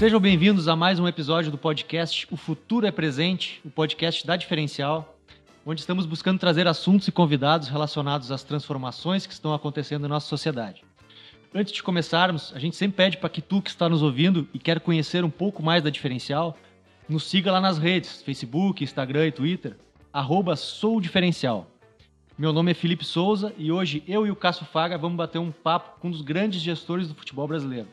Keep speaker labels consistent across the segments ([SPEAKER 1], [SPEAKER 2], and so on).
[SPEAKER 1] Sejam bem-vindos a mais um episódio do podcast O Futuro é Presente, o podcast da Diferencial, onde estamos buscando trazer assuntos e convidados relacionados às transformações que estão acontecendo na nossa sociedade. Antes de começarmos, a gente sempre pede para que tu que está nos ouvindo e quer conhecer um pouco mais da Diferencial, nos siga lá nas redes, Facebook, Instagram e Twitter, arroba soudifferencial. Meu nome é Felipe Souza e hoje eu e o Cássio Faga vamos bater um papo com um dos grandes gestores do futebol brasileiro.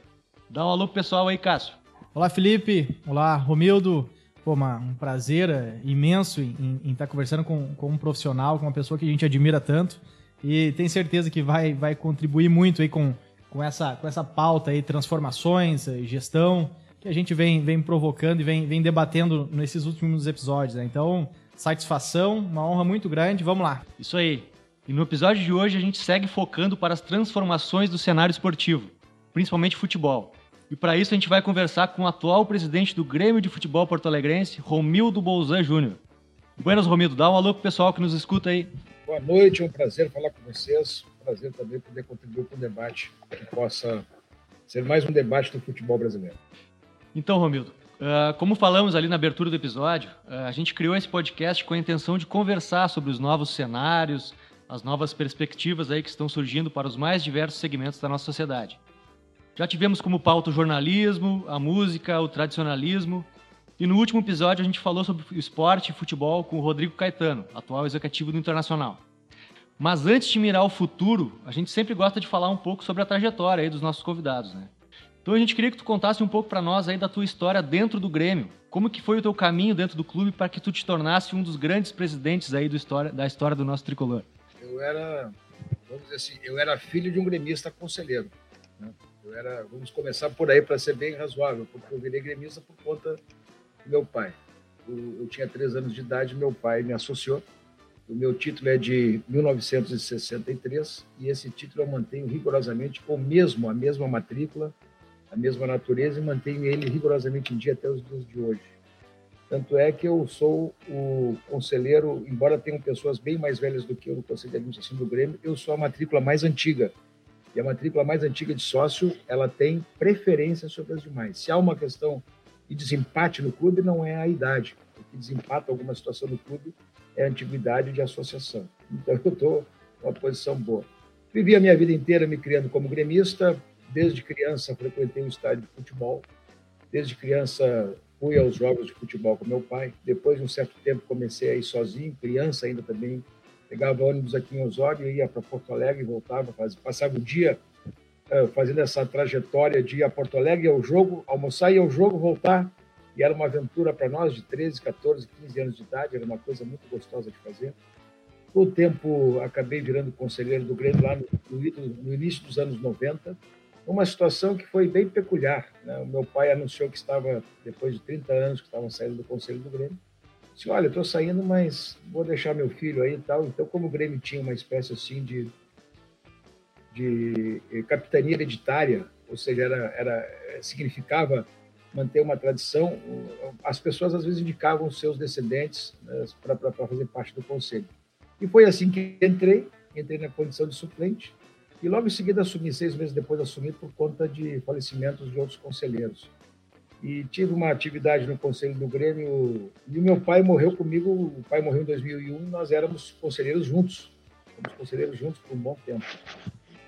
[SPEAKER 1] Dá um alô pro pessoal aí, Cássio.
[SPEAKER 2] Olá, Felipe. Olá, Romildo. Pô, uma, um prazer é, imenso em, estar conversando com, com um profissional, com uma pessoa que a gente admira tanto e tenho certeza que vai, vai contribuir muito aí com, com, essa, com essa pauta aí, transformações, eh, gestão, que a gente vem, vem provocando e vem, vem debatendo nesses últimos episódios. Né? Então, satisfação, uma honra muito grande. Vamos lá.
[SPEAKER 1] Isso aí. E no episódio de hoje a gente segue focando para as transformações do cenário esportivo, principalmente futebol. E para isso a gente vai conversar com o atual presidente do Grêmio de Futebol Porto Alegrense, Romildo Bolzan Júnior. Buenas, Romildo. Dá um alô pro pessoal que nos escuta aí.
[SPEAKER 3] Boa noite, é um prazer falar com vocês. Um prazer também poder contribuir com o debate que possa ser mais um debate do futebol brasileiro.
[SPEAKER 1] Então, Romildo, Uh, como falamos ali na abertura do episódio, uh, a gente criou esse podcast com a intenção de conversar sobre os novos cenários, as novas perspectivas aí que estão surgindo para os mais diversos segmentos da nossa sociedade. Já tivemos como pauta o jornalismo, a música, o tradicionalismo, e no último episódio a gente falou sobre esporte e futebol com o Rodrigo Caetano, atual executivo do Internacional. Mas antes de mirar o futuro, a gente sempre gosta de falar um pouco sobre a trajetória aí dos nossos convidados, né? Então a gente queria que tu contasse um pouco para nós aí da tua história dentro do Grêmio. Como que foi o teu caminho dentro do clube para que tu te tornasse um dos grandes presidentes aí do história, da história do nosso tricolor?
[SPEAKER 3] Eu era, vamos dizer assim, eu era filho de um gremista conselheiro. Né? Eu era, vamos começar por aí para ser bem razoável, porque eu virei gremista por conta do meu pai. Eu, eu tinha três anos de idade, meu pai me associou. O meu título é de 1963 e esse título eu mantenho rigorosamente o mesmo, a mesma matrícula, a mesma natureza e mantenho ele rigorosamente em dia até os dias de hoje. Tanto é que eu sou o conselheiro, embora tenham pessoas bem mais velhas do que eu no Conselho de Administração do Grêmio, eu sou a matrícula mais antiga. E a matrícula mais antiga de sócio, ela tem preferência sobre as demais. Se há uma questão de desempate no clube, não é a idade. O que desempata alguma situação no clube é a antiguidade de associação. Então eu estou numa posição boa. Vivi a minha vida inteira me criando como gremista, Desde criança frequentei um estádio de futebol. Desde criança fui aos jogos de futebol com meu pai. Depois de um certo tempo comecei a ir sozinho, criança ainda também. Pegava ônibus aqui em Osório, ia para Porto Alegre e voltava, passava o dia uh, fazendo essa trajetória de ir a Porto Alegre ao jogo, almoçar e ao jogo, voltar. E era uma aventura para nós de 13, 14, 15 anos de idade, era uma coisa muito gostosa de fazer. Com o tempo, acabei virando conselheiro do Grêmio lá no, no início dos anos 90 uma situação que foi bem peculiar. Né? O meu pai anunciou que estava, depois de 30 anos, que estava saindo do Conselho do Grêmio. Disse, olha, estou saindo, mas vou deixar meu filho aí e tal. Então, como o Grêmio tinha uma espécie assim de, de eh, capitania hereditária, ou seja, era, era, eh, significava manter uma tradição, as pessoas às vezes indicavam seus descendentes né, para fazer parte do conselho. E foi assim que entrei, entrei na condição de suplente, e logo em seguida assumi, seis meses depois assumi por conta de falecimentos de outros conselheiros. E tive uma atividade no Conselho do Grêmio, e meu pai morreu comigo, o pai morreu em 2001, nós éramos conselheiros juntos, fomos conselheiros juntos por um bom tempo.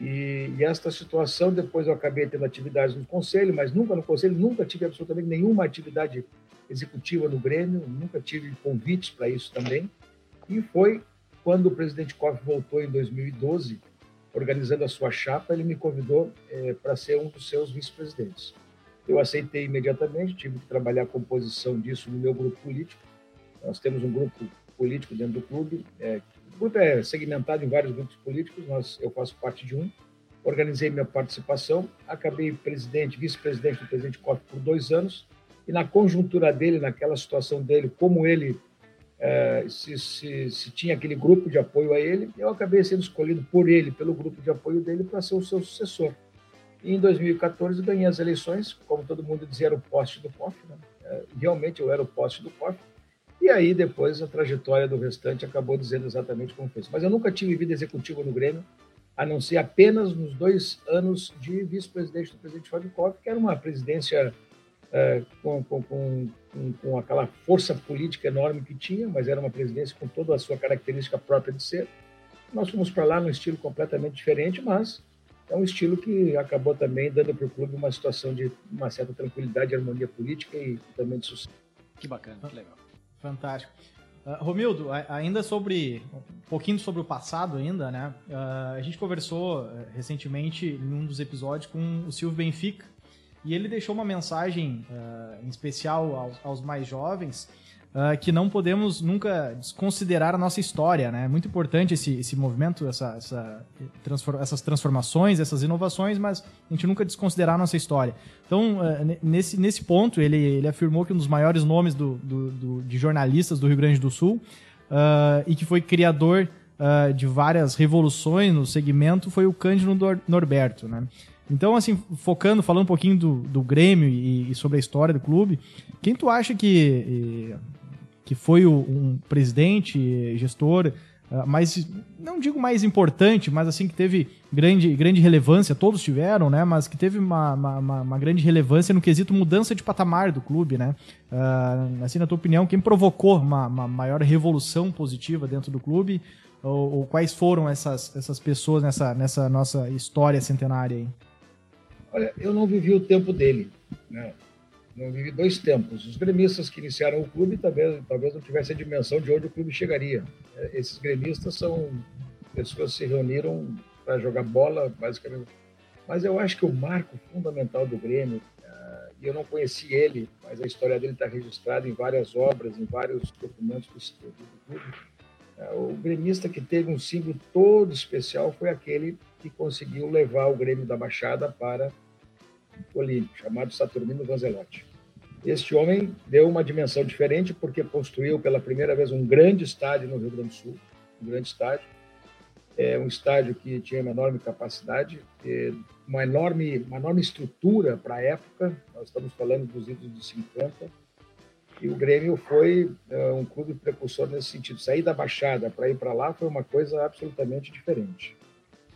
[SPEAKER 3] E, e, esta situação, depois eu acabei tendo atividades no conselho, mas nunca no conselho, nunca tive absolutamente nenhuma atividade executiva no Grêmio, nunca tive convites para isso também. E foi quando o presidente Koff voltou em 2012, organizando a sua chapa, ele me convidou é, para ser um dos seus vice-presidentes. Eu aceitei imediatamente, tive que trabalhar a composição disso no meu grupo político. Nós temos um grupo político dentro do clube. É, o grupo é segmentado em vários grupos políticos, nós, eu faço parte de um. Organizei minha participação, acabei presidente, vice-presidente do presidente Koff por dois anos, e na conjuntura dele, naquela situação dele, como ele é, se, se, se, tinha aquele grupo de apoio a ele, eu acabei sendo escolhido por ele, pelo grupo de apoio dele, para ser o seu sucessor. Em 2014 ganhei as eleições, como todo mundo dizia, era o poste do COF, né? é, realmente eu era o poste do COF, e aí depois a trajetória do restante acabou dizendo exatamente como fez. Mas eu nunca tive vida executiva no Grêmio, a não ser apenas nos dois anos de vice-presidente do presidente Fábio Koff, que era uma presidência é, com, com, com, com, aquela força política enorme que tinha, mas era uma presidência com toda a sua característica própria de ser. Nós fomos para lá num estilo completamente diferente, mas é um estilo que acabou também dando para o clube uma situação de uma certa tranquilidade, harmonia política e também de sucesso.
[SPEAKER 1] Que bacana, que legal.
[SPEAKER 2] Fantástico. Uh, Romildo, ainda sobre um pouquinho sobre o passado ainda, né? Uh, a gente conversou uh, recentemente em um dos episódios com o Silvio Benfica, e ele deixou uma mensagem uh, em especial aos, aos mais jovens uh, que não podemos nunca desconsiderar a nossa história, né? É muito importante esse, esse movimento, essa, essa transform, essas transformações, essas inovações, mas a gente nunca desconsiderar a nossa história. Então, uh, nesse, nesse ponto, ele, ele afirmou que um dos maiores nomes do, do, do de jornalistas do Rio Grande do Sul e que foi criador de várias revoluções no segmento foi o Cândido Norberto, né? Então, assim, focando, falando um pouquinho do, do Grêmio e, e sobre a história do clube, quem tu acha que, que foi o, um presidente, gestor, uh, mais, não digo mais importante, mas assim, que teve grande, grande relevância, todos tiveram, né? Mas que teve uma, uma, uma grande relevância no quesito mudança de patamar do clube, né? Uh, assim, na tua opinião, quem provocou uma, uma maior revolução positiva dentro do clube? Ou, ou, quais foram essas, essas pessoas nessa, nessa nossa história centenária aí?
[SPEAKER 3] Olha, eu não vivi o tempo dele. Né? Não vivi dois tempos. Os gremistas que iniciaram o clube talvez, talvez não tivessem a dimensão de onde o clube chegaria. É, esses gremistas são pessoas que se reuniram para jogar bola, basicamente. Mas eu acho que o marco fundamental do Grêmio, uh, e eu não conheci ele, mas a história dele está registrada em várias obras, em vários documentos do, do clube. Uh, o gremista que teve um símbolo todo especial foi aquele que conseguiu levar o Grêmio da Baixada para o Olímpico, chamado Saturnino Vanzelotti. Este homem deu uma dimensão diferente porque construiu pela primeira vez um grande estádio no Rio Grande do Sul, um grande estádio, é um estádio que tinha uma enorme capacidade, uma enorme, uma enorme estrutura para a época, nós estamos falando dos idos de 50, e o Grêmio foi uh, um clube precursor nesse sentido. Sair da Baixada para ir para lá foi uma coisa absolutamente diferente.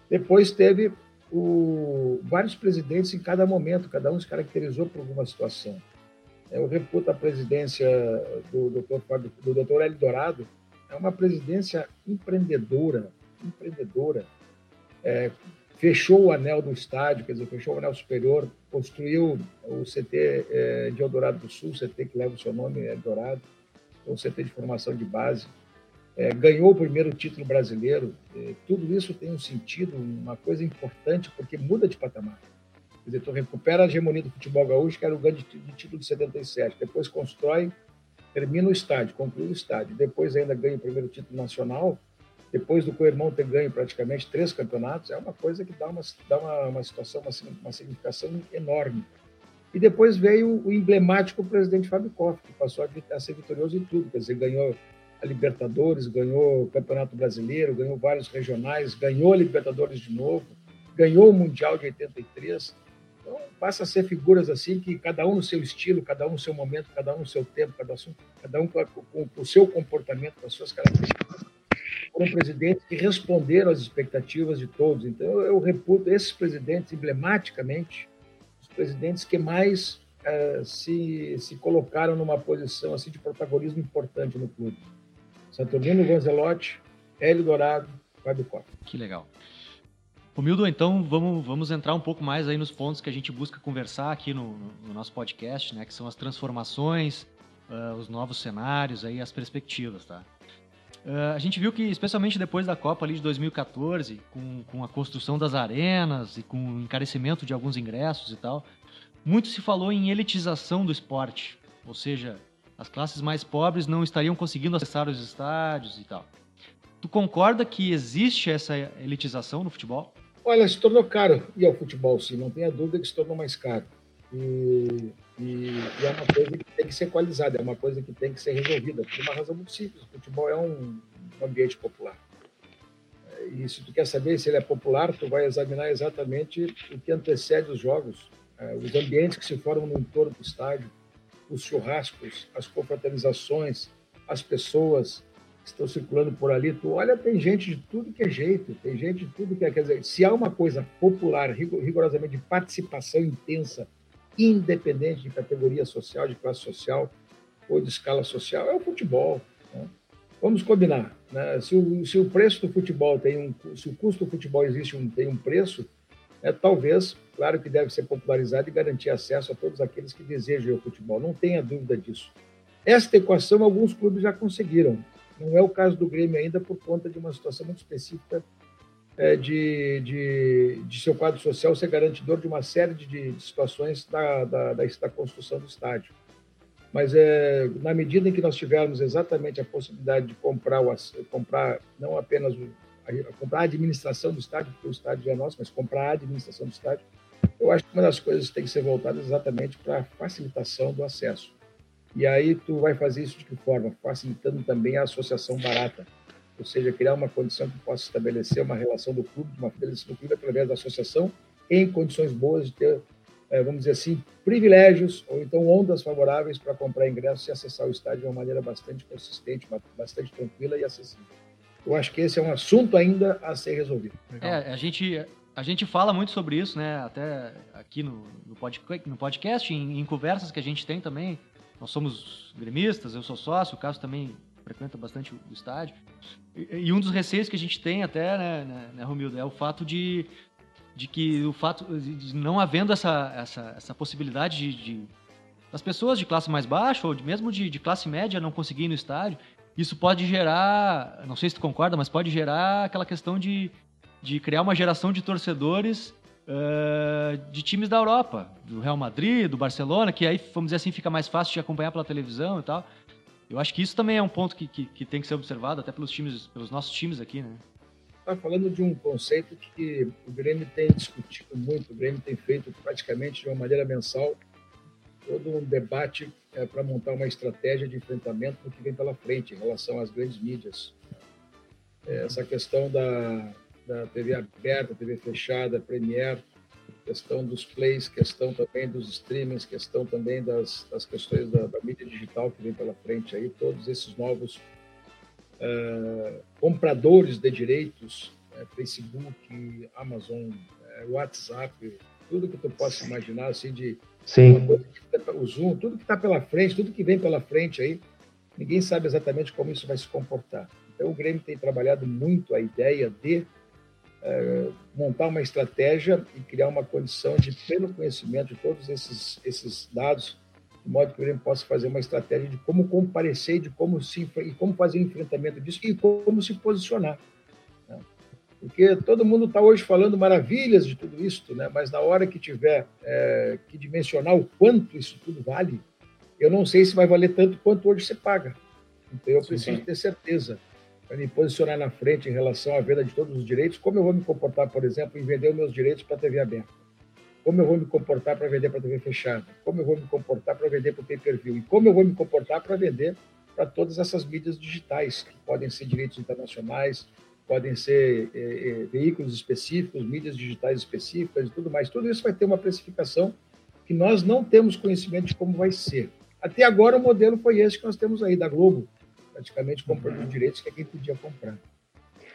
[SPEAKER 3] Depois teve o, vários presidentes em cada momento, cada um se caracterizou por alguma situação. Eu reputo a presidência do Dr. do Dr. Hélio Dourado, é uma presidência empreendedora, empreendedora. É, fechou o anel do estádio, quer dizer, fechou o anel superior, construiu o CT é, de Eldorado do Sul, CT que leva o seu nome, Eldorado, um CT de formação de base é, ganhou o primeiro título brasileiro. É, tudo isso tem um sentido, uma coisa importante, porque muda de patamar. Quer dizer, tu recupera a hegemonia do futebol gaúcho, que era o grande título de 77, depois constrói, termina o estádio, conclui o estádio, depois ainda ganha o primeiro título nacional, depois do co-irmão ter ganho praticamente três campeonatos, é uma coisa que dá uma, dá uma, uma situação, uma, uma significação enorme. E depois veio o emblemático presidente Fábio Koff, que passou a, ser vitorioso em tudo, quer dizer, ganhou a Libertadores, ganhou o Campeonato Brasileiro, ganhou vários regionais, ganhou a Libertadores de novo, ganhou o Mundial de 83. Então, passa a ser figuras assim que cada um no seu estilo, cada um no seu momento, cada um no seu tempo, cada, um, cada um com o seu comportamento, com as suas características, foram presidentes que responderam às expectativas de todos. Então, eu, reputo esses presidentes, emblematicamente, os presidentes que mais uh, se, se colocaram numa posição assim de protagonismo importante no clube. Saturnino Vanzelotti, Hélio Dourado, Fábio Costa.
[SPEAKER 1] Que legal. Romildo, então vamos, vamos entrar um pouco mais aí nos pontos que a gente busca conversar aqui no, no nosso podcast, né? Que são as transformações, uh, os novos cenários, aí, as perspectivas, tá? Uh, a gente viu que, especialmente depois da Copa ali de 2014, com, com a construção das arenas e com o encarecimento de alguns ingressos e tal, muito se falou em elitização do esporte, ou seja, as classes mais pobres não estariam conseguindo acessar os estádios e tal. Tu concorda que existe essa elitização no futebol?
[SPEAKER 3] Olha, se tornou caro ir ao futebol, sim. Não tenha dúvida que se tornou mais caro. E, e, e, é uma coisa que tem que ser equalizada, é uma coisa que tem que ser resolvida, por uma razão muito simples. O futebol é um, ambiente popular. E se tu quer saber se ele é popular, tu vai examinar exatamente o que antecede os jogos, é, os ambientes que se formam no entorno do estádio, os churrascos, as confraternizações, as pessoas que estão circulando por ali. Tu olha, tem gente de tudo que é jeito, tem gente de tudo que é. Quer dizer, se há uma coisa popular, rigorosamente de participação intensa independente de categoria social, de classe social ou de escala social, é o futebol. Né? Vamos combinar, né? se, o, se o preço do futebol tem um, se o custo do futebol existe um, tem um preço, é, talvez, claro que deve ser popularizado e garantir acesso a todos aqueles que desejam o futebol. Não tenha dúvida disso. Esta equação alguns clubes já conseguiram. Não é o caso do Grêmio ainda por conta de uma situação muito específica de, de, de, seu quadro social ser garantidor de uma série de, de situações da, da, da, da, construção do estádio. Mas é, na medida em que nós tivermos exatamente a possibilidade de comprar, o, comprar não apenas o, a, comprar a administração do estádio, porque o estádio é nosso, mas comprar a administração do estádio, eu acho que uma das coisas tem que ser voltada exatamente para a facilitação do acesso. E aí tu vai fazer isso de que forma? Facilitando também a associação barata, ou seja, criar uma condição que possa estabelecer uma relação do clube, uma federação do clube através da associação, em condições boas de ter, eh, vamos dizer assim, privilégios ou então ondas favoráveis para comprar ingressos e acessar o estádio de uma maneira bastante consistente, bastante tranquila e acessível. Eu acho que esse é um assunto ainda a ser resolvido.
[SPEAKER 1] É, a gente a gente fala muito sobre isso, né? Até aqui no, no, podcast, no podcast em, em, conversas que a gente tem também. Nós somos gremistas, eu sou sócio, o Carlos também frequenta bastante o estádio. E, e, um dos receios que a gente tem até, né, né, né Romildo, é o fato de, de que o fato de não havendo essa, essa, essa possibilidade de, de das pessoas de classe mais baixa ou de, mesmo de, de classe média não conseguirem ir no estádio, isso pode gerar, não sei se tu concorda, mas pode gerar aquela questão de, de criar uma geração de torcedores uh, de times da Europa, do Real Madrid, do Barcelona, que aí, vamos dizer assim, fica mais fácil de acompanhar pela televisão e tal. Eu acho que isso também é um ponto que, que, que tem que ser observado até pelos times, pelos nossos times aqui, né?
[SPEAKER 3] Está falando de um conceito que o Grêmio tem discutido muito, o Grêmio tem feito praticamente de uma maneira mensal todo um debate é, para montar uma estratégia de enfrentamento no que vem pela frente em relação às grandes mídias. É, essa questão da, da TV aberta, TV fechada, Premiere, questão dos plays, questão também dos streamings, questão também das, das questões da, da, mídia digital que vem pela frente aí, todos esses novos uh, compradores de direitos, uh, Facebook, Amazon, uh, WhatsApp, tudo que tu possa imaginar assim de
[SPEAKER 4] Sim.
[SPEAKER 3] Tá, o Zoom, tudo que está pela frente, tudo que vem pela frente aí, ninguém sabe exatamente como isso vai se comportar. Então, o Grêmio tem trabalhado muito a ideia de montar uma estratégia e criar uma condição de pleno conhecimento de todos esses, esses dados, de modo que o Grêmio possa fazer uma estratégia de como comparecer, de como se e como fazer o enfrentamento disso e como se posicionar. Né? Porque todo mundo está hoje falando maravilhas de tudo isso, né? mas na hora que tiver é, que dimensionar o quanto isso tudo vale, eu não sei se vai valer tanto quanto hoje você paga. Então eu preciso sim, sim. ter certeza para me posicionar na frente em relação à venda de todos os direitos, como eu vou me comportar, por exemplo, em vender os meus direitos para a TV aberta, como eu vou me comportar para vender para a TV fechada, como eu vou me comportar para vender para o pay-per-view e como eu vou me comportar para vender para todas essas mídias digitais, que podem ser direitos internacionais, podem ser é, é, veículos específicos, mídias digitais específicas e tudo mais. Tudo isso vai ter uma precificação que nós não temos conhecimento de como vai ser. Até agora, o modelo foi esse que nós temos aí, da Globo, praticamente comprando os direitos que é quem podia comprar.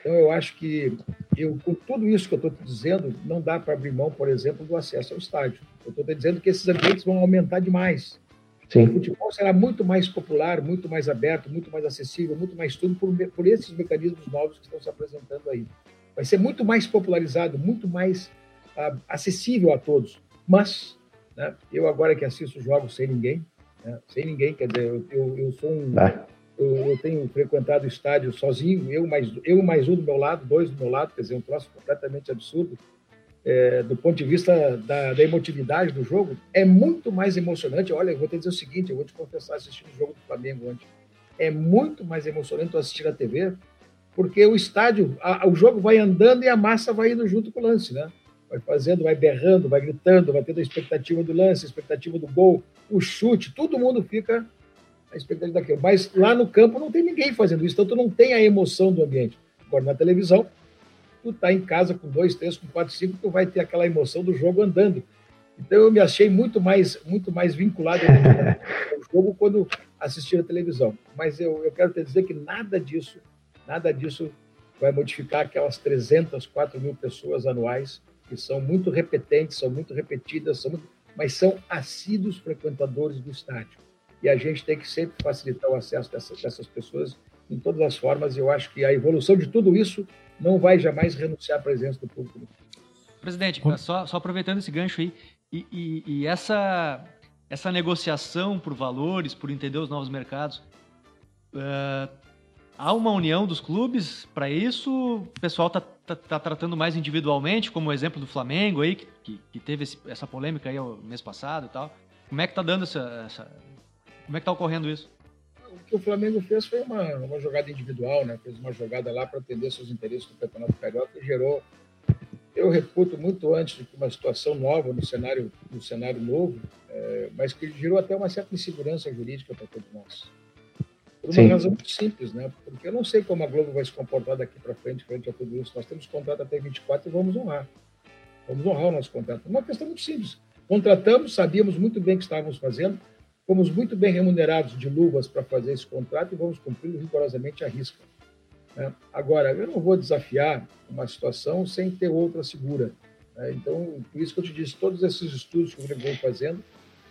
[SPEAKER 3] Então, eu acho que, eu, com tudo isso que eu estou te dizendo, não dá para abrir mão, por exemplo, do acesso ao estádio. Eu estou dizendo que esses ambientes vão aumentar demais. Sim. O futebol será muito mais popular, muito mais aberto, muito mais acessível, muito mais tudo por, por esses mecanismos novos que estão se apresentando aí. Vai ser muito mais popularizado, muito mais uh, acessível a todos. Mas, né, eu agora que assisto jogos sem ninguém, né, sem ninguém, quer dizer, eu, eu, eu sou um. Ah eu, eu, tenho frequentado estádio sozinho, eu mais, eu mais um do meu lado, dois do meu lado, quer dizer, um troço completamente absurdo. É, do ponto de vista da, da, emotividade do jogo, é muito mais emocionante. Olha, eu vou te dizer o seguinte: eu vou te confessar, assistindo o jogo do Flamengo ontem, é muito mais emocionante assistir a TV, porque o estádio, a, o jogo vai andando e a massa vai indo junto com o lance, né? Vai fazendo, vai berrando, vai gritando, vai tendo a expectativa do lance, a expectativa do gol, o chute, todo mundo fica a expectativa daquilo. Mas lá no campo não tem ninguém fazendo isso, então tu não tem a emoção do ambiente. Agora, na televisão, tu tá em casa com dois, três, com quatro, cinco, tu vai ter aquela emoção do jogo andando. Então eu me achei muito mais, muito mais vinculado ao jogo quando assisti a televisão. Mas eu, eu quero te dizer que nada disso, nada disso vai modificar aquelas 300, 4 mil pessoas anuais que são muito repetentes, são muito repetidas, são muito, mas são assíduos frequentadores do estádio. E a gente tem que sempre facilitar o acesso dessas, dessas pessoas em todas as formas. E eu acho que a evolução de tudo isso não vai jamais renunciar à presença do público.
[SPEAKER 1] Presidente, só, só aproveitando esse gancho aí, e, e, e, essa, essa negociação por valores, por entender os novos mercados, uh, há uma união dos clubes para isso? O pessoal está tá, tá, tratando mais individualmente, como o exemplo do Flamengo aí, que, que teve esse, essa polêmica aí o mês passado e tal. Como é que está dando essa, essa, Como é que está ocorrendo isso?
[SPEAKER 3] O que o Flamengo fez foi uma, uma jogada individual, né? Fez uma jogada lá para atender seus interesses no Campeonato Carioca e gerou eu reputo muito antes de que uma situação nova no cenário, no cenário novo, é, mas que gerou até uma certa insegurança jurídica para todos nós. Por uma Sim. razão muito simples, né? Porque eu não sei como a Globo vai se comportar daqui para frente, frente a tudo isso. Nós temos contrato até 24 e vamos honrar. Vamos honrar o nosso contrato. Uma questão muito simples. Contratamos, sabíamos muito bem o que estávamos fazendo, fomos muito bem remunerados de luvas para fazer esse contrato e vamos cumpri-lo rigorosamente à risca. Né? Agora, eu não vou desafiar uma situação sem ter outra segura. Né? Então, por isso que eu te disse, todos esses estudos que eu vou fazendo,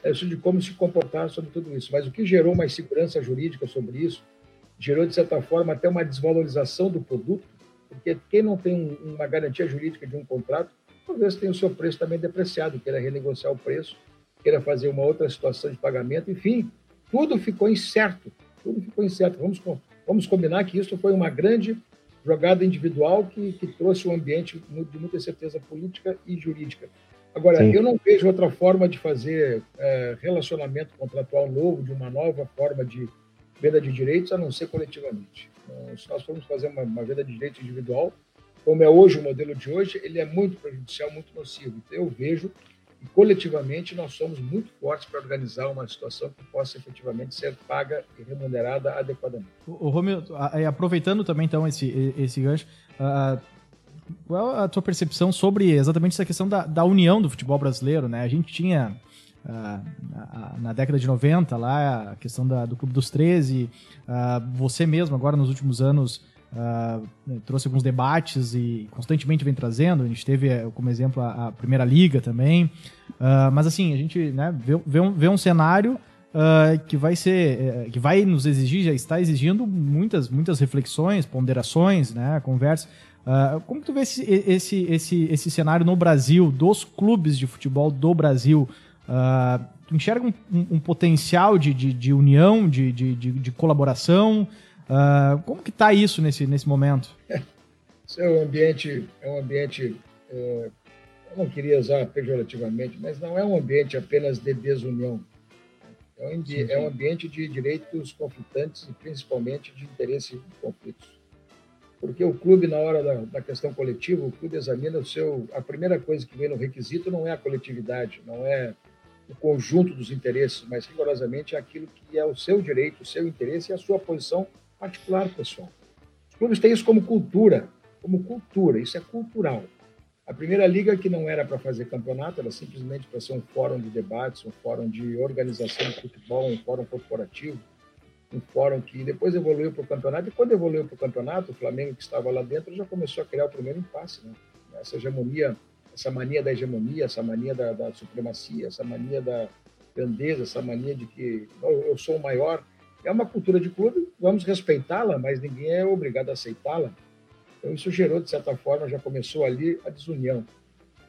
[SPEAKER 3] é de como se comportar sobre tudo isso. Mas o que gerou uma insegurança jurídica sobre isso, gerou, de certa forma, até uma desvalorização do produto, porque quem não tem uma garantia jurídica de um contrato, talvez tenha o seu preço também depreciado, queira renegociar o preço, queira fazer uma outra situação de pagamento, enfim, tudo ficou incerto, tudo ficou incerto. Vamos Vamos combinar que isso foi uma grande jogada individual que, que trouxe um ambiente de muita certeza política e jurídica. Agora, Sim. eu não vejo outra forma de fazer é, relacionamento contratual novo, de uma nova forma de venda de direitos, a não ser coletivamente. Então, se nós formos fazer uma, uma venda de direitos individual, como é hoje o modelo de hoje, ele é muito prejudicial, muito nocivo. Então, eu vejo e coletivamente nós somos muito fortes para organizar uma situação que possa efetivamente ser paga e remunerada adequadamente.
[SPEAKER 2] O, o Romeu, aproveitando também então esse, esse gancho, uh, qual a tua percepção sobre exatamente essa questão da, da união do futebol brasileiro? Né? A gente tinha uh, na, década de 90 lá a questão da, do Clube dos 13, uh, você mesmo agora nos últimos anos Uh, trouxe alguns debates e constantemente vem trazendo. A gente teve eh, como exemplo a, Primeira Liga também. Uh, mas assim, a gente né, vê, vê, um, vê um cenário uh, que vai ser. que vai nos exigir, já está exigindo muitas, muitas reflexões, ponderações, né, conversas. como tu vê esse, esse, esse, esse cenário no Brasil, dos clubes de futebol do Brasil? tu enxerga um, um, um potencial de, de, de união, de, de, de colaboração? Uh, como que está isso nesse, nesse momento?
[SPEAKER 3] É um ambiente, é um ambiente é, eu não queria usar pejorativamente, mas não é um ambiente apenas de desunião. É um, sim, sim. é um ambiente de direitos conflitantes e principalmente de interesse em conflitos. Porque o clube, na hora da, da, questão coletiva, o clube examina o seu. A primeira coisa que vem no requisito não é a coletividade, não é o conjunto dos interesses, mas rigorosamente é aquilo que é o seu direito, o seu interesse e a sua posição particular, pessoal. Os clubes têm isso como cultura, como cultura, isso é cultural. A primeira liga que não era para fazer campeonato, era simplesmente para ser um fórum de debates, um fórum de organização de futebol, um fórum corporativo, um fórum que depois evoluiu para o campeonato. E quando evoluiu para o campeonato, o Flamengo que estava lá dentro já começou a criar o primeiro impasse, né? Essa hegemonia, essa mania da hegemonia, essa mania da, da supremacia, essa mania da grandeza, essa mania de que eu sou o maior é uma cultura de clube, vamos respeitá-la, mas ninguém é obrigado a aceitá-la. Então, isso gerou, de certa forma, já começou ali a desunião.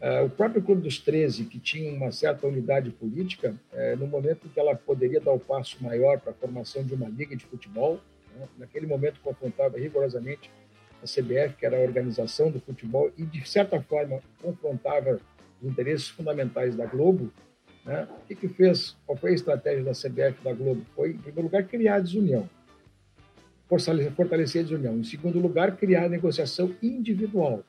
[SPEAKER 3] Uh, o próprio Clube dos 13, que tinha uma certa unidade política, uh, no momento em que ela poderia dar o passo maior para a formação de uma liga de futebol, né, naquele momento confrontava rigorosamente a CBF, que era a organização do futebol, e, de certa forma, confrontava os interesses fundamentais da Globo, né? O que, que fez? Qual foi a estratégia da CBF da Globo? Foi, em primeiro lugar, criar a desunião, fortalecer a desunião. Em segundo lugar, criar a negociação individual.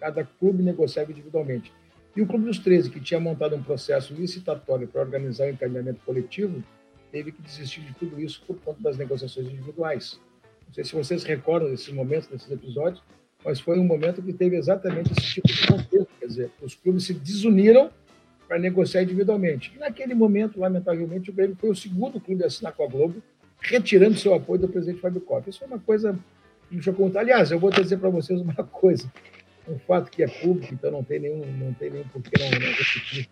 [SPEAKER 3] Cada clube negociava individualmente. E o Clube dos 13, que tinha montado um processo licitatório para organizar o encaminhamento coletivo, teve que desistir de tudo isso por conta das negociações individuais. Não sei se vocês recordam desses momentos, desses episódios, mas foi um momento que teve exatamente esse tipo de contexto. Quer dizer, os clubes se desuniram para negociar individualmente. E naquele momento, lamentavelmente, o Grêmio foi o segundo clube a assinar com a Globo, retirando seu apoio do presidente Fábio Koff. Isso é uma coisa que me chocou muito. Aliás, eu vou dizer para vocês uma coisa. Um fato que é público, então não tem nenhum, não tem nenhum porquê não, não repetir.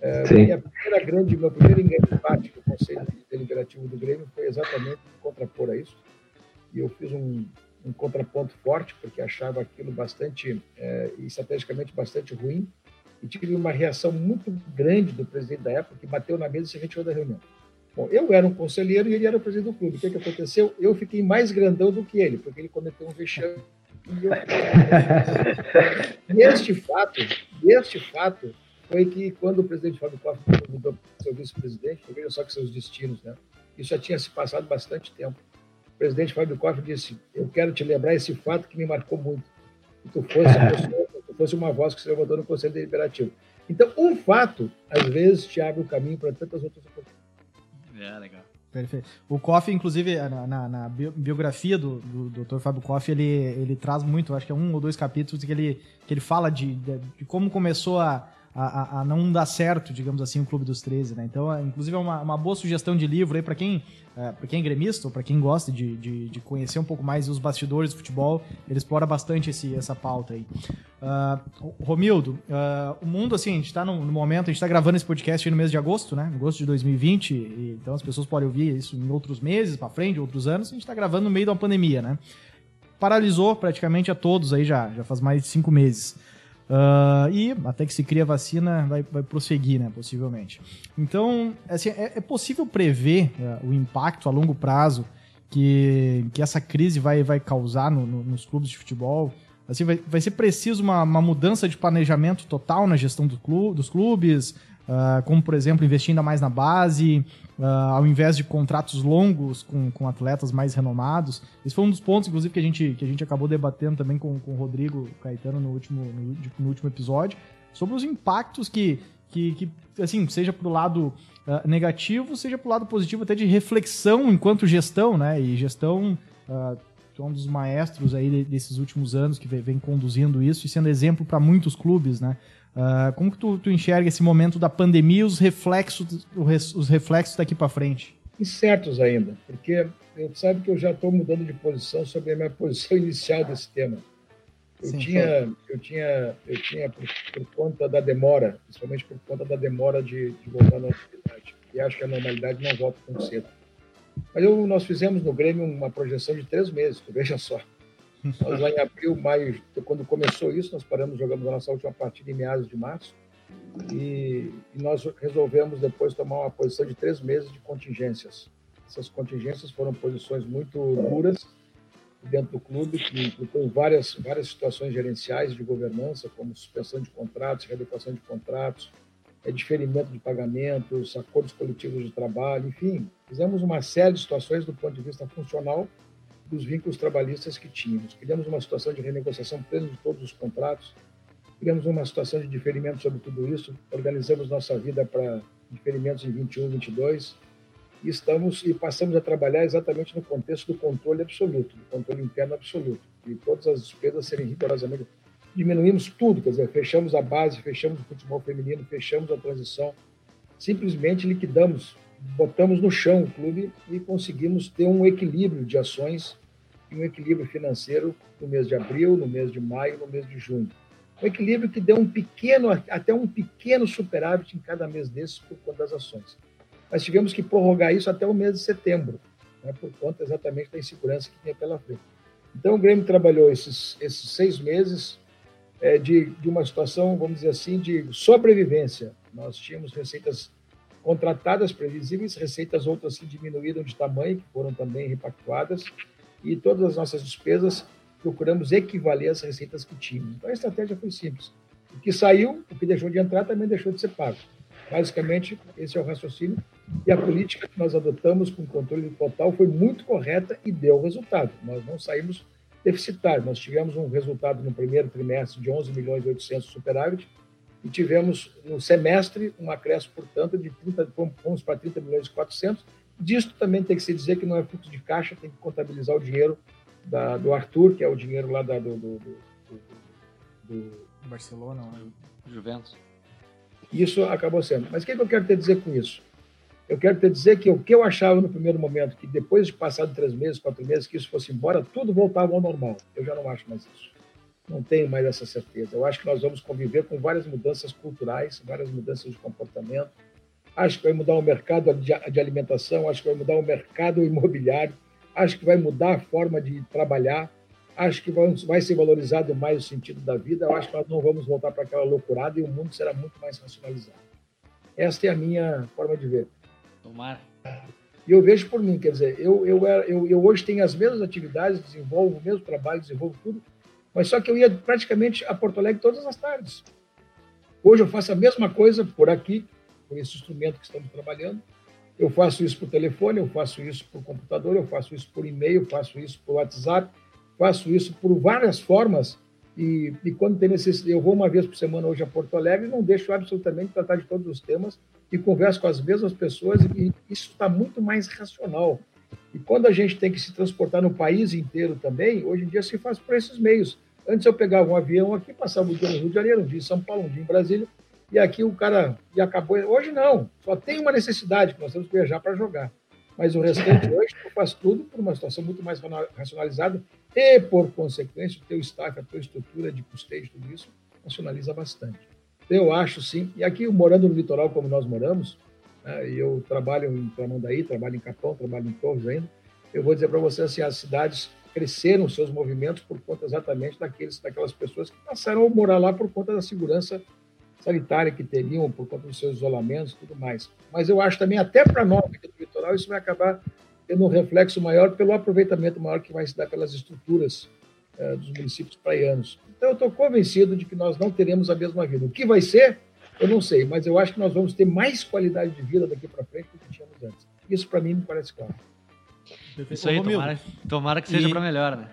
[SPEAKER 3] É, minha primeira grande, meu primeiro embate com o Conselho Deliberativo do Grêmio foi exatamente contrapor a isso. E eu fiz um, um contraponto forte, porque achava aquilo bastante, é, estrategicamente bastante ruim, e tive uma reação muito grande do presidente da época, que bateu na mesa e se retirou da reunião. Bom, eu era um conselheiro e ele era o presidente do clube. O que, que aconteceu? Eu fiquei mais grandão do que ele, porque ele cometeu um vexame. E, eu... este fato, este fato, foi que quando o presidente Fábio Koff mudou para seu vice-presidente, veja só que seus destinos, né? Isso já tinha se passado bastante tempo. O presidente Fábio Koff disse: Eu quero te lembrar esse fato que me marcou muito. Que tu fosse, pessoa, tu fosse uma voz que se levantou no Conselho Deliberativo. Então, um fato, às vezes, te abre o caminho para tantas outras oportunidades.
[SPEAKER 1] É, legal.
[SPEAKER 2] Perfeito. O Koff, inclusive, na, na, na biografia do, do Dr. Fábio Koff, ele, ele traz muito, acho que é um ou dois capítulos que ele, que ele fala de, de, de como começou a, a, a, não dar certo, digamos assim, o Clube dos 13, né? Então, é, inclusive, é uma, uma boa sugestão de livro aí para quem, é, quem é gremista ou para quem gosta de, de, de, conhecer um pouco mais os bastidores do futebol, ele explora bastante esse, essa pauta aí. Uh, Romildo, uh, o mundo, assim, a gente está no, no, momento, a gente está gravando esse podcast no mês de agosto, né? Agosto de 2020, e, então as pessoas podem ouvir isso em outros meses, para frente, outros anos, a gente está gravando no meio de uma pandemia, né? Paralisou praticamente a todos aí já, já faz mais de cinco meses. Uh, e até que se cria a vacina, vai, vai prosseguir, né? Possivelmente. Então, assim, é, é possível prever uh, o impacto a longo prazo que, que essa crise vai, vai causar no, no, nos clubes de futebol? Assim, vai, vai ser preciso uma, uma mudança de planejamento total na gestão do clube, dos clubes, uh, como, por exemplo, investir ainda mais na base, uh, ao invés de contratos longos com, com atletas mais renomados. Esse foi um dos pontos, inclusive, que a gente, que a gente acabou debatendo também com, com o Rodrigo Caetano no último, no, no último episódio, sobre os impactos que, que, que assim, seja pro lado uh, negativo, seja pro lado positivo, até de reflexão enquanto gestão, né? E gestão, uh, um dos maestros aí desses últimos anos que vem conduzindo isso e sendo exemplo para muitos clubes, né? Uh, como que tu, tu, enxerga esse momento da pandemia e os reflexos, os reflexos daqui para frente?
[SPEAKER 3] Incertos ainda, porque você sabe que eu já estou mudando de posição sobre a minha posição inicial desse tema. Eu Sim, tinha, eu tinha, eu tinha por, por, conta da demora, principalmente por conta da demora de, de voltar à normalidade. E acho que a normalidade não volta tão cedo. Mas eu, nós fizemos no Grêmio uma projeção de três meses, veja só. Nós lá em abril, maio, quando começou isso, nós paramos, jogamos a nossa última partida em meados de março e, e nós resolvemos depois tomar uma posição de três meses de contingências. Essas contingências foram posições muito duras dentro do clube, que implicou várias, várias situações gerenciais de governança, como suspensão de contratos, readequação de contratos, é, diferimento de pagamentos, acordos coletivos de trabalho, enfim, fizemos uma série de situações do ponto de vista funcional dos vínculos trabalhistas que tínhamos. Criamos uma situação de renegociação plena de todos os contratos, criamos uma situação de diferimento sobre tudo isso, organizamos nossa vida para diferimentos em 21, 22 e estamos e passamos a trabalhar exatamente no contexto do controle absoluto, do controle interno absoluto, e todas as despesas serem rigorosamente diminuímos tudo, quer dizer, fechamos a base, fechamos o futebol feminino, fechamos a transição, simplesmente liquidamos, botamos no chão o clube e conseguimos ter um equilíbrio de ações e um equilíbrio financeiro no mês de abril, no mês de maio, no mês de junho. Um equilíbrio que deu um pequeno, até um pequeno superávit em cada mês desses por conta das ações. Mas tivemos que prorrogar isso até o mês de setembro, né, por conta exatamente da insegurança que tinha pela frente. Então, o Grêmio trabalhou esses, esses seis meses é, de, de uma situação, vamos dizer assim, de sobrevivência. Nós tínhamos receitas contratadas previsíveis, receitas outras que diminuíram de tamanho, que foram também repactuadas, e todas as nossas despesas procuramos equivaler às receitas que tínhamos. Então a estratégia foi simples. O que saiu, o que deixou de entrar também deixou de ser pago. Basicamente, esse é o raciocínio. E a política que nós adotamos com controle total foi muito correta e deu resultado. Nós não saímos deficitários. Nós tivemos um resultado no primeiro trimestre de 11 milhões e 800 superávit e tivemos no semestre um acréscimo, portanto, de 30, fomos para 30 milhões e 400 Disto também tem que se dizer que não é fluxo de caixa, tem que contabilizar o dinheiro da, do Arthur, que é o dinheiro lá da, do, do, do,
[SPEAKER 2] do Barcelona, né?
[SPEAKER 1] Juventus.
[SPEAKER 3] Isso acabou sendo. Mas o que, é que eu quero te dizer com isso? Eu quero te dizer que o que eu achava no primeiro momento, que depois de passar de três meses, quatro meses, que isso fosse embora, tudo voltava ao normal. Eu já não acho mais isso. Não tenho mais essa certeza. Eu acho que nós vamos conviver com várias mudanças culturais, várias mudanças de comportamento. Acho que vai mudar o mercado de alimentação, acho que vai mudar o mercado imobiliário, acho que vai mudar a forma de trabalhar, acho que vai ser valorizado mais o sentido da vida, eu acho que nós não vamos voltar para aquela loucurada e o mundo será muito mais racionalizado. Esta é a minha forma de ver.
[SPEAKER 1] Tomara.
[SPEAKER 3] E eu vejo por mim, quer dizer, eu, eu, eu, eu hoje tenho as mesmas atividades, desenvolvo o mesmo trabalho, desenvolvo tudo, mas só que eu ia praticamente a Porto Alegre todas as tardes. Hoje eu faço a mesma coisa por aqui, por esse instrumento que estamos trabalhando. Eu faço isso por telefone, eu faço isso por computador, eu faço isso por e-mail, faço isso por WhatsApp, faço isso por várias formas. E, e, quando tem necessidade, eu vou uma vez por semana hoje a Porto Alegre, não deixo absolutamente tratar de todos os temas e converso com as mesmas pessoas e isso está muito mais racional. E quando a gente tem que se transportar no país inteiro também, hoje em dia se faz por esses meios. Antes eu pegava um avião aqui, passava o dia no Rio de Janeiro, um dia em São Paulo, um dia em Brasília, e aqui o cara e acabou. Hoje não, só tem uma necessidade, que nós temos que viajar para jogar. Mas o restante hoje tu faz tudo por uma situação muito mais racionalizada e, por consequência, o teu staff, a tua estrutura de custeio, tudo isso, racionaliza bastante. Eu acho sim, e aqui morando no litoral como nós moramos, né, e eu trabalho em Tramandaí, trabalho em Capão, trabalho em Torres ainda, eu vou dizer para você assim, as cidades cresceram seus movimentos por conta exatamente daqueles, daquelas pessoas que passaram a morar lá por conta da segurança sanitária que teriam, por conta dos seus isolamentos e tudo mais. Mas eu acho também, até para nós aqui do litoral, isso vai acabar tendo um reflexo maior pelo aproveitamento maior que vai se dar pelas estruturas uh, dos municípios praianos. Então, eu estou convencido de que nós não teremos a mesma vida. O que vai ser, eu não sei, mas eu acho que nós vamos ter mais qualidade de vida daqui para frente do que tínhamos antes. Isso, para mim, me parece claro.
[SPEAKER 1] Isso aí, tomara, tomara que seja e... para melhor, né?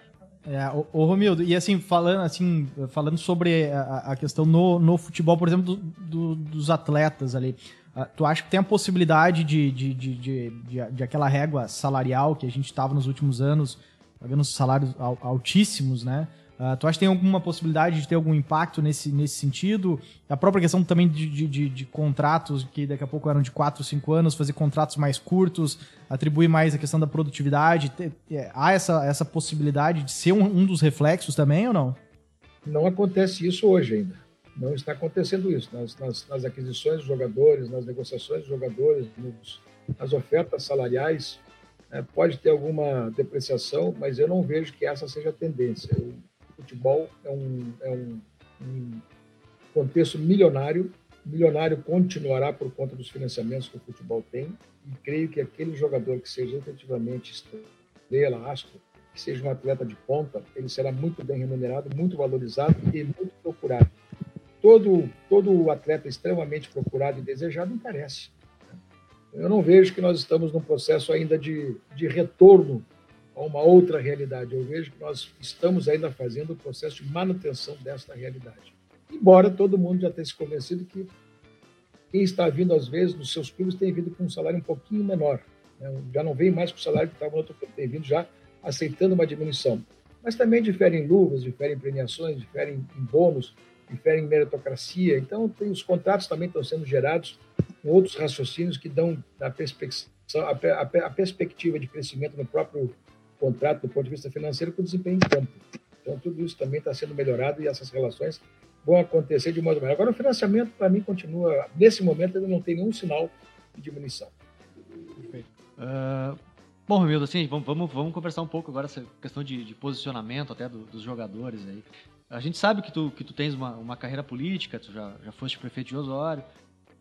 [SPEAKER 2] É, o, o Romildo, e assim, falando assim, falando sobre a, a questão no, no futebol, por exemplo, do, do, dos atletas ali, uh, tu acha que tem a possibilidade de, de, de, de, de, de aquela régua salarial que a gente estava nos últimos anos, pagando salários altíssimos, né? Uh, tu acha que tem alguma possibilidade de ter algum impacto nesse, nesse sentido? A própria questão também de, de, de, de contratos, que daqui a pouco eram de 4, 5 anos, fazer contratos mais curtos, atribuir mais a questão da produtividade. É, há essa, essa possibilidade de ser um, um dos reflexos também ou não?
[SPEAKER 3] Não acontece isso hoje ainda. Não está acontecendo isso. Nas, nas, nas aquisições de jogadores, nas negociações de jogadores, nos, nas ofertas salariais, é, pode ter alguma depreciação, mas eu não vejo que essa seja a tendência. Eu, futebol é um, é um, um contexto milionário. Milionário continuará por conta dos financiamentos que o futebol tem. E creio que aquele jogador que seja efetivamente estrela, astro, que seja um atleta de ponta, ele será muito bem remunerado, muito valorizado e muito procurado. Todo, todo atleta extremamente procurado e desejado encarece. Eu não vejo que nós estamos num processo ainda de, de retorno a uma outra realidade. Eu vejo que nós estamos ainda fazendo o processo de manutenção desta realidade. Embora todo mundo já tenha se convencido que quem está vindo, às vezes, dos seus clubes tem vindo com um salário um pouquinho menor. Né? Já não vem mais com o salário que estava no outro clube, tem vindo já aceitando uma diminuição. Mas também diferem luvas, diferem premiações, diferem em bônus, diferem em meritocracia. Então, tem, os contratos também estão sendo gerados com outros raciocínios que dão a, a, a, a perspectiva de crescimento no próprio contrato do ponto de vista financeiro com o desempenho em campo. Então, tudo isso também está sendo melhorado e essas relações vão acontecer de modo melhor. Agora, o financiamento, para mim, continua, nesse momento, ainda não tem nenhum sinal de diminuição.
[SPEAKER 1] Perfeito. Uh, bom, Romildo, assim, vamos, vamos, vamos conversar um pouco agora essa questão de, de posicionamento até do, dos jogadores aí. A gente sabe que tu, que tu tens uma, uma carreira política, tu já, já foste prefeito de Osório,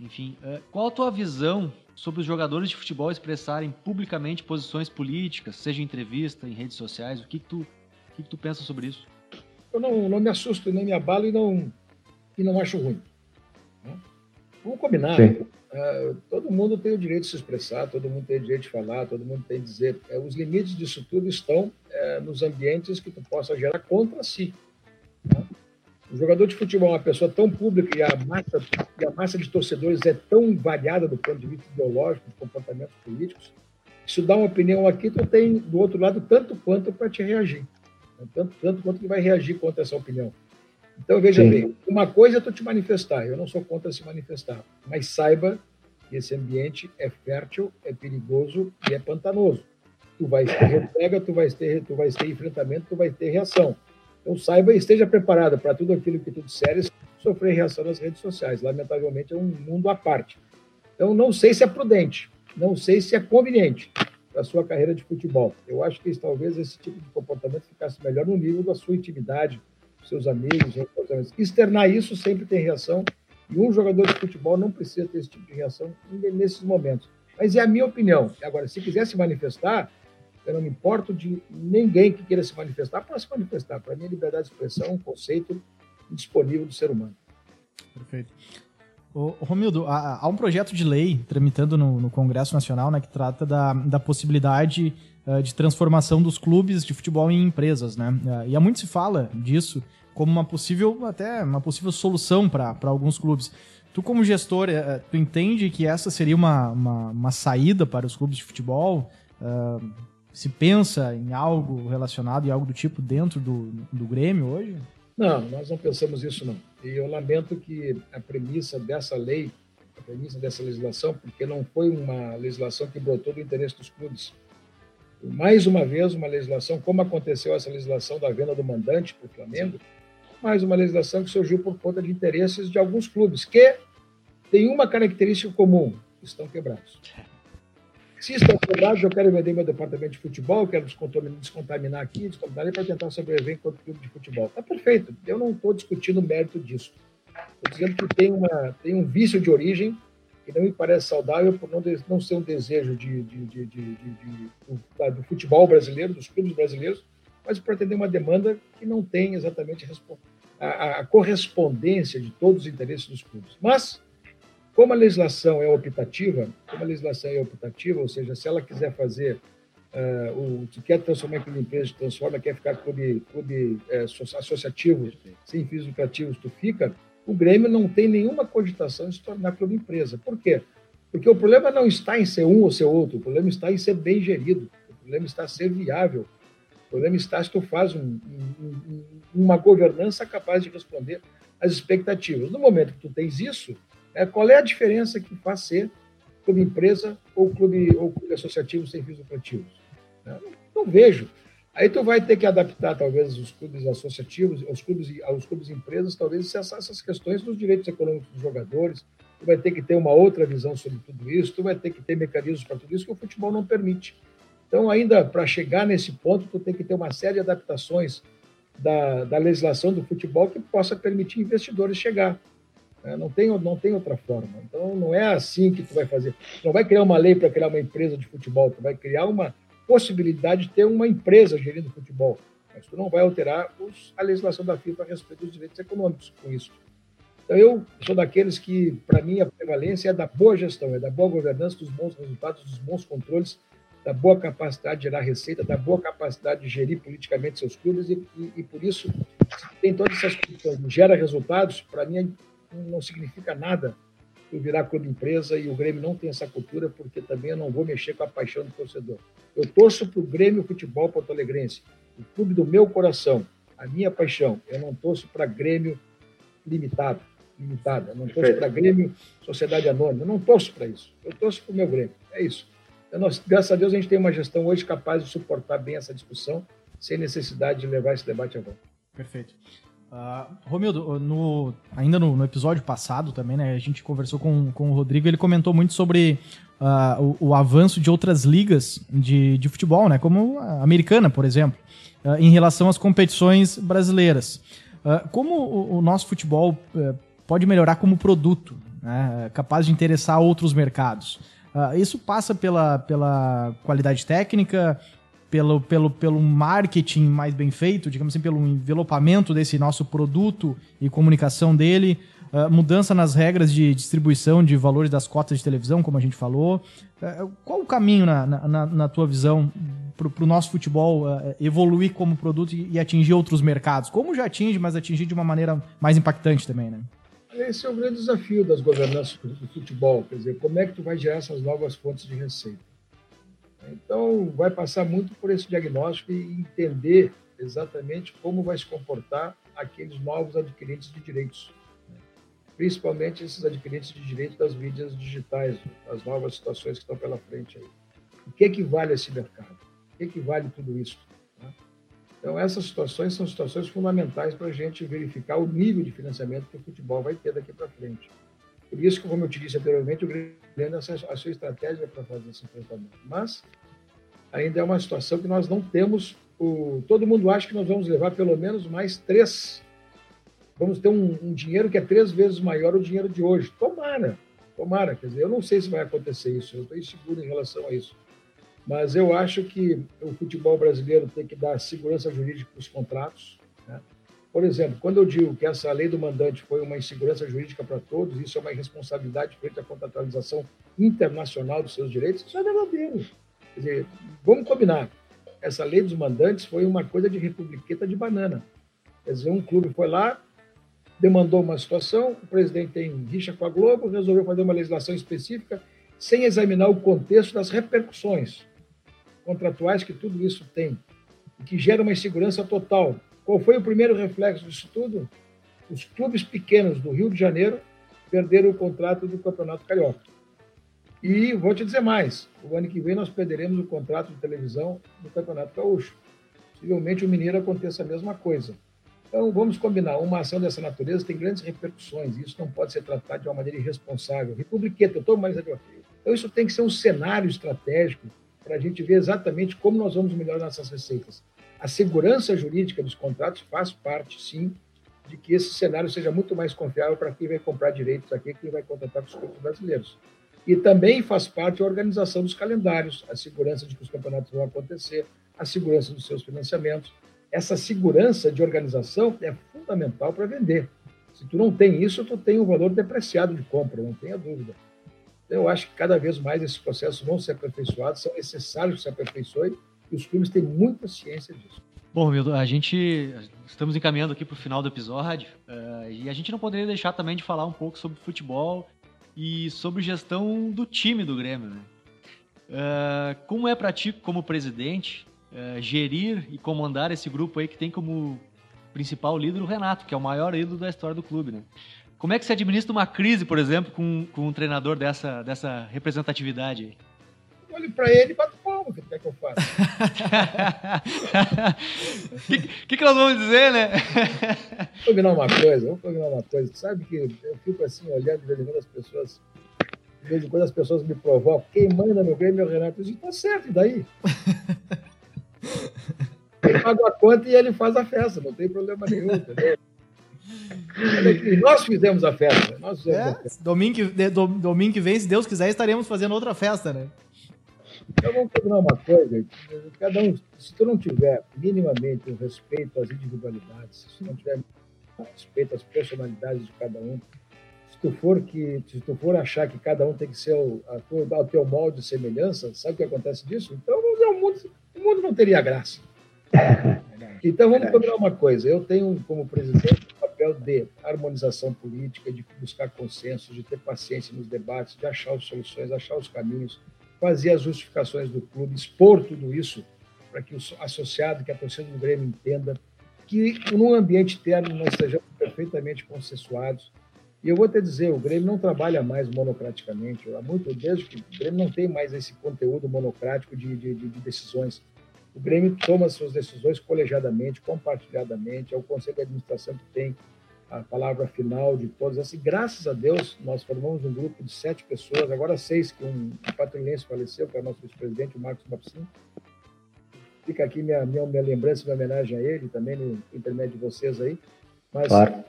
[SPEAKER 1] enfim. Uh, qual a tua visão sobre os jogadores de futebol expressarem publicamente posições políticas, seja em entrevista, em redes sociais. O que, que, tu, o que, que tu pensa sobre isso?
[SPEAKER 3] Eu não, não me assusto, nem me abalo e não, e não acho ruim. Né? Vamos combinar. Uh, todo mundo tem o direito de se expressar, todo mundo tem o direito de falar, todo mundo tem de dizer. Uh, os limites disso tudo estão uh, nos ambientes que tu possa gerar contra si. Né? O jogador de futebol é uma pessoa tão pública e a massa, e a massa de torcedores é tão variada do ponto de vista ideológico, de comportamentos políticos, se dá uma opinião aqui, tu tem do outro lado tanto quanto para te reagir. Né? Tanto, tanto quanto que vai reagir contra essa opinião. Então, veja Sim. bem, uma coisa é tu te manifestar, eu não sou contra se manifestar, mas saiba que esse ambiente é fértil, é perigoso e é pantanoso. Tu vai ter repega, tu vai ter, tu vai ter enfrentamento, tu vai ter reação. Então saiba e esteja preparado para tudo aquilo que tu disseres sofrer reação nas redes sociais. Lamentavelmente é um mundo à parte. Então não sei se é prudente, não sei se é conveniente para sua carreira de futebol. Eu acho que talvez esse tipo de comportamento ficasse melhor no nível da sua intimidade, dos seus amigos, externar isso sempre tem reação e um jogador de futebol não precisa ter esse tipo de reação nesses momentos. Mas é a minha opinião. Agora, se quiser se manifestar, eu não me importo de ninguém que queira se manifestar para se manifestar. Para mim, a liberdade de expressão é um conceito indisponível do ser humano.
[SPEAKER 2] Perfeito. Ô, Romildo, há, há, um projeto de lei tramitando no, no, Congresso Nacional né, que trata da, da possibilidade uh, de transformação dos clubes de futebol em empresas, né? Uh, e há muito se fala disso como uma possível, até uma possível solução para alguns clubes. Tu, como gestor, uh, tu entende que essa seria uma, uma, uma, saída para os clubes de futebol? Se pensa em algo relacionado e algo do tipo dentro do, do Grêmio hoje?
[SPEAKER 3] Não, nós não pensamos isso não. E eu lamento que a premissa dessa lei, a premissa dessa legislação, porque não foi uma legislação que brotou do interesse dos clubes. Mais uma vez, uma legislação, como aconteceu essa legislação da venda do mandante para o Flamengo, mais uma legislação que surgiu por conta de interesses de alguns clubes, que têm uma característica comum, estão quebrados. Se estão quebrados, eu quero vender meu departamento de futebol, quero descontaminar aqui, descontaminar para tentar sobreviver enquanto clube de futebol. Está perfeito. Eu não estou discutindo o mérito disso. Estou dizendo que tem, uma, tem um vício de origem que não me parece saudável por não, não ser um desejo de, de, de, de do, do, futebol brasileiro, dos clubes brasileiros, mas por atender uma demanda que não tem exatamente a, a correspondência de todos os interesses dos clubes. Mas como a legislação é optativa, como a legislação é optativa, ou seja, se ela quiser fazer uh, o que quer transformar em empresa, transforma, quer ficar clube, clube é, associativo, sem fins lucrativos, tu fica, o Grêmio não tem nenhuma cogitação de se tornar clube empresa. Por quê? Porque o problema não está em ser um ou ser outro, o problema está em ser bem gerido, o problema está em ser viável, o problema está se tu faz um, um, uma governança capaz de responder às expectativas. No momento que tu tens isso, é, qual é a diferença que faz ser clube empresa ou clube, ou clube associativo sem fins lucrativos? Não, né? não, vejo. Aí tu vai ter que adaptar, talvez, os clubes associativos, os clubes, aos clubes empresas, talvez, essas questões dos direitos econômicos dos jogadores. Tu vai ter que ter uma outra visão sobre tudo isso, tu vai ter que ter mecanismos para tudo isso que o futebol não permite. Então, ainda para chegar nesse ponto, tu tem que ter uma série de adaptações da, da legislação do futebol que possa permitir investidores chegar. Né? Não, tem, não tem outra forma. Então, não é assim que tu vai fazer. Tu não vai criar uma lei para criar uma empresa de futebol, tu vai criar uma possibilidade de ter uma empresa gerindo futebol. Mas tu não vai alterar os, a legislação da FIFA a respeito dos direitos econômicos com isso. Então, eu sou daqueles que, para mim, a prevalência é da boa gestão, é da boa governança, dos bons resultados, dos bons controles, da boa capacidade de gerar receita, da boa capacidade de gerir politicamente seus clubes, e, e, e por isso, tem todas essas condições, gera resultados, para mim, não significa nada eu virar clube empresa e o Grêmio não tem essa cultura, porque também eu não vou mexer com a paixão do torcedor. Eu torço para o Grêmio Futebol Porto Alegrense, o clube do meu coração, a minha paixão. Eu não torço para Grêmio limitado, limitada. Eu não torço para Grêmio Sociedade Anônima. Eu não torço para isso. Eu torço para o meu Grêmio. É isso. Então, nós, graças a Deus, a gente tem uma gestão hoje capaz de suportar bem essa discussão, sem necessidade de levar esse debate avante.
[SPEAKER 2] Perfeito. Uh, Romildo, no, ainda no, no, episódio passado também, né, a gente conversou com, com o Rodrigo, ele comentou muito sobre uh, o, o, avanço de outras ligas de, de futebol, né, como a americana, por exemplo, uh, em relação às competições brasileiras. como o, o, nosso futebol eh, pode melhorar como produto, né, capaz de interessar outros mercados? isso passa pela, pela qualidade técnica, pelo, pelo, pelo marketing mais bem feito, digamos assim, pelo envelopamento desse nosso produto e comunicação dele, uh, mudança nas regras de distribuição de valores das cotas de televisão, como a gente falou. Uh, qual o caminho, na, na, na tua visão, para o nosso futebol uh, evoluir como produto e, e, atingir outros mercados? Como já atinge, mas atingir de uma maneira mais impactante também, né?
[SPEAKER 3] Esse é o grande desafio das governanças do futebol, quer dizer, como é que tu vai gerar essas novas fontes de receita? Então, vai passar muito por esse diagnóstico e entender exatamente como vai se comportar aqueles novos adquirentes de direitos, né? principalmente esses adquirentes de direitos das mídias digitais, as novas situações que estão pela frente aí. O que equivale a esse mercado? O que equivale tudo isso? Né? Então, essas situações são situações fundamentais para a gente verificar o nível de financiamento que o futebol vai ter daqui para frente. Por isso que, como eu te disse anteriormente, o Grêmio a sua estratégia para fazer esse enfrentamento. Mas ainda é uma situação que nós não temos. O, todo mundo acha que nós vamos levar pelo menos mais três. Vamos ter um, um dinheiro que é três vezes maior o dinheiro de hoje. Tomara, tomara. Quer dizer, eu não sei se vai acontecer isso. Eu estou inseguro em relação a isso. Mas eu acho que o futebol brasileiro tem que dar segurança jurídica para os contratos. Por exemplo, quando eu digo que essa lei do mandante foi uma insegurança jurídica para todos, isso é uma irresponsabilidade frente à contratualização internacional dos seus direitos, isso é verdadeiro. Quer dizer, vamos combinar. Essa lei dos mandantes foi uma coisa de republiqueta de banana. Quer dizer, um clube foi lá, demandou uma situação, o presidente tem rixa com a Globo, resolveu fazer uma legislação específica sem examinar o contexto das repercussões contratuais que tudo isso tem, e que gera uma insegurança total. Qual foi o primeiro reflexo disso tudo? Os clubes pequenos do Rio de Janeiro perderam o contrato do Campeonato Carioca. E vou te dizer mais: o ano que vem nós perderemos o contrato de televisão do Campeonato Gaúcho. Possivelmente o Mineiro aconteça a mesma coisa. Então, vamos combinar: uma ação dessa natureza tem grandes repercussões, e isso não pode ser tratado de uma maneira irresponsável. Republiqueta, eu estou mais Então, isso tem que ser um cenário estratégico para a gente ver exatamente como nós vamos melhorar nossas receitas. A segurança jurídica dos contratos faz parte, sim, de que esse cenário seja muito mais confiável para quem vai comprar direitos aqui, quem vai contratar com os clubes brasileiros. E também faz parte a organização dos calendários, a segurança de que os campeonatos vão acontecer, a segurança dos seus financiamentos. Essa segurança de organização é fundamental para vender. Se tu não tem isso, tu tem um valor depreciado de compra, não tenha dúvida. Eu acho que cada vez mais esses processos vão ser aperfeiçoados, são necessários que se aperfeiçoem, e os clubes têm muita ciência disso.
[SPEAKER 1] Bom, Mildo, a gente estamos encaminhando aqui para o final do episódio uh, e a gente não poderia deixar também de falar um pouco sobre futebol e sobre gestão do time do Grêmio. Né? Uh, como é para ti, como presidente, uh, gerir e comandar esse grupo aí que tem como principal líder o Renato, que é o maior ídolo da história do clube, né? Como é que se administra uma crise, por exemplo, com, com um treinador dessa, dessa representatividade?
[SPEAKER 3] Olhe para ele e bato palma, o que quer que eu faça?
[SPEAKER 1] O que, que, que, nós vamos dizer, né?
[SPEAKER 3] vou combinar uma coisa, vou combinar uma coisa. Sabe que eu fico assim, olhando de vez em quando as pessoas. De vez em quando as pessoas me provocam. Quem manda no Grêmio é o Renato. Eu digo, tá certo, e daí? Ele paga a conta e ele faz a festa, não tem problema nenhum, entendeu? Nós fizemos a festa. Nós fizemos é, a festa.
[SPEAKER 2] Domingo, que, domingo que vem, se Deus quiser, estaremos fazendo outra festa, né?
[SPEAKER 3] Então vamos combinar uma coisa. Cada um, se tu não tiver minimamente o respeito às individualidades, se tu não tiver respeito às personalidades de cada um, se tu for que, se tu for achar que cada um tem que ser o, a tua, ao teu molde de semelhança, sabe o que acontece disso? Então o mundo, o mundo não teria graça. Então vamos combinar uma coisa. Eu tenho como presidente papel de harmonização política, de buscar consenso, de ter paciência nos debates, de achar as soluções, achar os caminhos, fazer as justificações do clube, expor tudo isso para que o associado, que a torcida do Grêmio entenda que num ambiente interno nós estejamos perfeitamente consensuados. E eu vou te dizer, o Grêmio não trabalha mais monocraticamente. Há muito desde que o Grêmio não tem mais esse conteúdo monocrático de, de, de decisões. O Grêmio toma suas decisões colegiadamente, compartilhadamente, é o conselho de administração que tem a palavra final de todas essas. E graças a Deus, nós formamos um grupo de sete pessoas, agora seis, que um, patrulhense faleceu, que é o nosso vice-presidente, o Marcos Bapsin. Fica aqui minha, minha, minha lembrança, minha homenagem a ele, também no intermédio de vocês aí. Mas claro.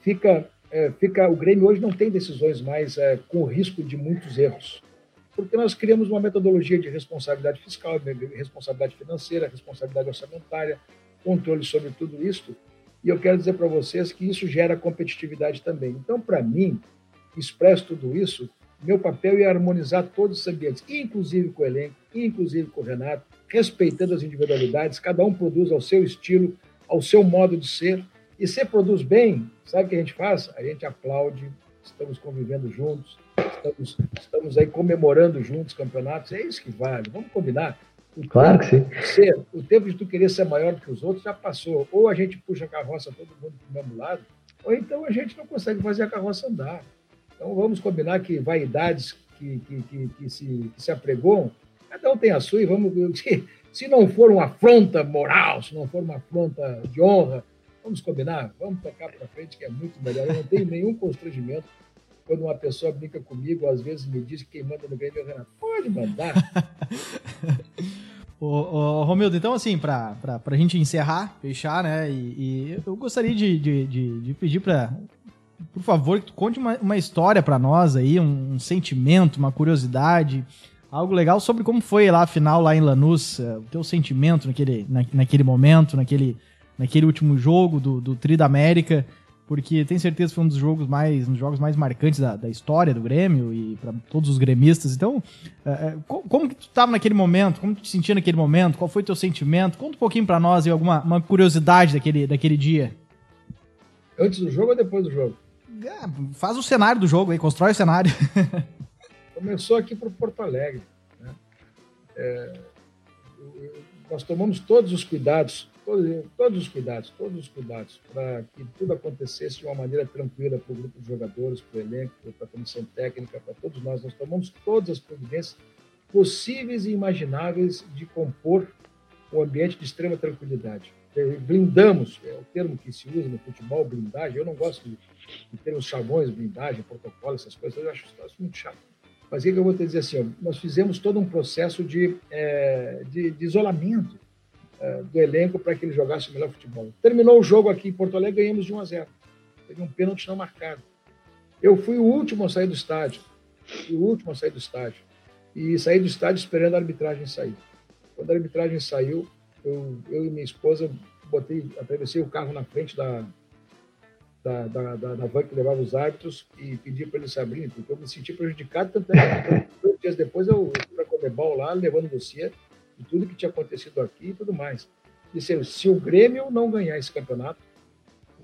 [SPEAKER 3] fica, é, fica, o Grêmio hoje não tem decisões mais é, com risco de muitos erros porque nós criamos uma metodologia de responsabilidade fiscal, responsabilidade financeira, responsabilidade orçamentária, controle sobre tudo isso. E eu quero dizer para vocês que isso gera competitividade também. Então, para mim, expresso tudo isso, meu papel é harmonizar todos os ambientes, inclusive com o elenco, inclusive com o Renato, respeitando as individualidades, cada um produz ao seu estilo, ao seu modo de ser. E se produz bem, sabe o que a gente faz? A gente aplaude, estamos convivendo juntos, estamos, estamos aí comemorando juntos campeonatos, é isso que vale, vamos combinar.
[SPEAKER 4] O claro que sim.
[SPEAKER 3] Ser, o tempo de tu querer ser maior do que os outros já passou. Ou a gente puxa a carroça todo mundo para o mesmo lado, ou então a gente não consegue fazer a carroça andar. Então vamos combinar que vaidades que, que, que, que se, que se apregoam, cada um tem a sua e vamos. Se não for uma afronta moral, se não for uma afronta de honra, vamos combinar, vamos tocar para frente, que é muito melhor. Eu não tenho nenhum constrangimento quando uma pessoa brinca comigo, às vezes me diz que quem manda no Grêmio é o Renato. Pode mandar.
[SPEAKER 2] Ô, ô, Romildo, então assim, para a gente encerrar, fechar, né? E, e eu gostaria de, de, de, de pedir para, por favor, que tu conte uma, uma história para nós aí, um, um, sentimento, uma curiosidade, algo legal sobre como foi lá a final lá em Lanús, uh, o teu sentimento naquele, na, naquele momento, naquele, naquele último jogo do, do Tri da América porque tenho certeza que foi um dos jogos mais, um dos jogos mais marcantes da, da história do Grêmio e para todos os gremistas. Então, é, é como, que tu estava naquele momento? Como tu te sentia naquele momento? Qual foi o teu sentimento? Conta um pouquinho para nós e alguma uma curiosidade daquele, daquele dia.
[SPEAKER 3] Antes do jogo ou depois do jogo?
[SPEAKER 2] É, faz o cenário do jogo aí, constrói o cenário.
[SPEAKER 3] Começou aqui para Porto Alegre. Né? É, nós tomamos todos os cuidados todos, todos os cuidados, todos os cuidados, para que tudo acontecesse de uma maneira tranquila para o grupo de jogadores, para o elenco, para a comissão técnica, para todos nós. Nós tomamos todas as providências possíveis e imagináveis de compor um ambiente de extrema tranquilidade. Blindamos, é o termo que se usa no futebol, blindagem. Eu não gosto de, de ter os chavões, blindagem, protocolo, essas coisas, eu acho isso muito chato. Mas o que eu vou te dizer assim? Ó, nós fizemos todo um processo de, é, de, de isolamento é, do elenco para que ele jogasse o melhor futebol. Terminou o jogo aqui em Porto Alegre, ganhamos de 1 a 0. Teve um pênalti não marcado. Eu fui o último a sair do estádio. O último a sair do estádio. E saí do estádio esperando a arbitragem sair. Quando a arbitragem saiu, eu, eu e minha esposa botei, atravessei o carro na frente da, da, da, da, da van que levava os árbitros e pedi para eles se abrirem, porque eu me senti prejudicado. Tanto é que dois dias depois eu fui para Comebol lá, levando dossiê de tudo que tinha acontecido aqui e tudo mais. Disse, se o Grêmio não ganhar esse campeonato,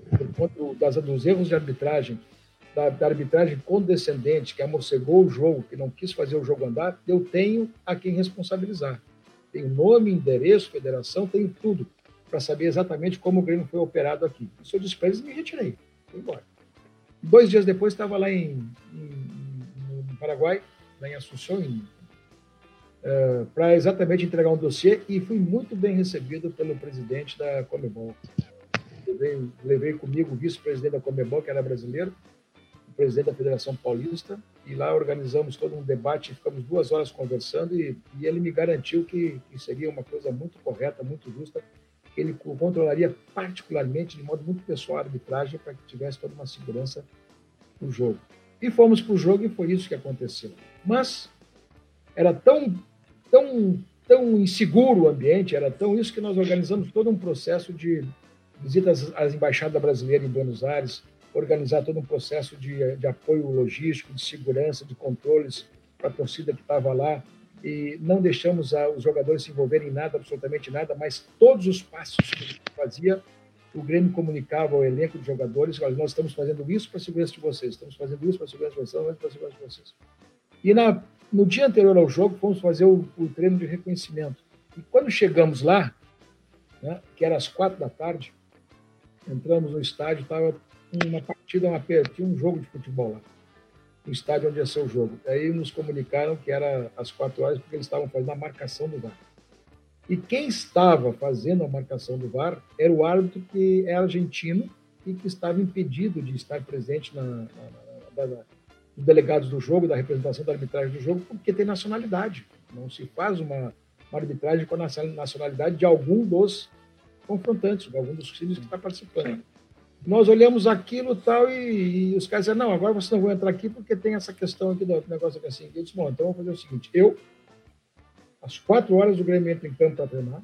[SPEAKER 3] por conta das, dos erros de arbitragem, da, da, arbitragem condescendente, que amorcegou o jogo, que não quis fazer o jogo andar, eu tenho a quem responsabilizar. Tenho nome, endereço, federação, tenho tudo para saber exatamente como o Grêmio foi operado aqui. Isso eu disse para eles e me retirei. Fui embora. Dois dias depois, estava lá em, em, Paraguai, lá em Assunção, em uh, para exatamente entregar um dossiê e fui muito bem recebido pelo presidente da Comebol. Levei, levei comigo o vice-presidente da Comebol, que era brasileiro, o presidente da Federação Paulista, e lá organizamos todo um debate, ficamos duas horas conversando e, e ele me garantiu que, que seria uma coisa muito correta, muito justa, que ele controlaria particularmente, de modo muito pessoal, a arbitragem para que tivesse toda uma segurança no jogo. E fomos para o jogo e foi isso que aconteceu. Mas era tão tão, tão inseguro o ambiente, era tão isso que nós organizamos todo um processo de visitas às embaixadas brasileiras em Buenos Aires, organizar todo um processo de, de apoio logístico, de segurança, de controles para a torcida que estava lá, e não deixamos a, os jogadores se envolverem em nada, absolutamente nada, mas todos os passos que ele fazia, o Grêmio comunicava ao elenco de jogadores, olha, nós estamos fazendo isso para a segurança de vocês, estamos fazendo isso para a segurança de vocês, estamos fazendo para a segurança de vocês. E na no dia anterior ao jogo, fomos fazer o, o treino de reconhecimento. E quando chegamos lá, né, que era às quatro da tarde, entramos no estádio, estava uma partida, uma, tinha um jogo de futebol lá, no estádio onde ia ser o jogo. Aí nos comunicaram que era às quatro horas, porque eles estavam fazendo a marcação do VAR. E quem estava fazendo a marcação do VAR era o árbitro que é argentino e que estava impedido de estar presente na, na, na, na dos delegados do jogo, da representação da arbitragem do jogo, porque tem nacionalidade. Não se faz uma, uma arbitragem com a nacionalidade de algum dos confrontantes, de algum dos times que está participando. Nós olhamos aquilo tal e, e os caras disseram, não, agora vocês não vão entrar aqui porque tem essa questão aqui do negócio aqui assim. Eu disse, bom, então vamos fazer o seguinte, eu, às quatro horas o Grêmio entra em campo para treinar,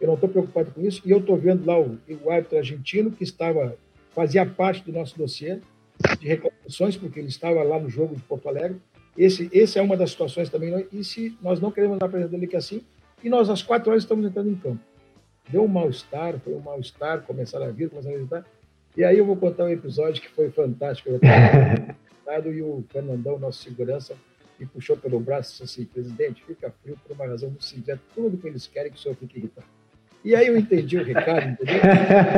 [SPEAKER 3] eu não estou preocupado com isso, e eu estou vendo lá o, o árbitro argentino que estava, fazia parte do nosso dossiê, de reclamações, porque ele estava lá no jogo de Porto Alegre. Esse, esse é uma das situações também. E se nós não queremos apresentar ele que assim, e nós às quatro horas estamos entrando em campo. Deu um mal-estar, foi um mal-estar, começaram a vir, começaram a visitar. E aí eu vou contar um episódio que foi fantástico. Eu e o Fernandão, nosso segurança, me puxou pelo braço e disse assim, presidente, fica frio por uma razão muito simples. É tudo que eles querem que o senhor fique irritado. E aí eu entendi o recado, entendeu?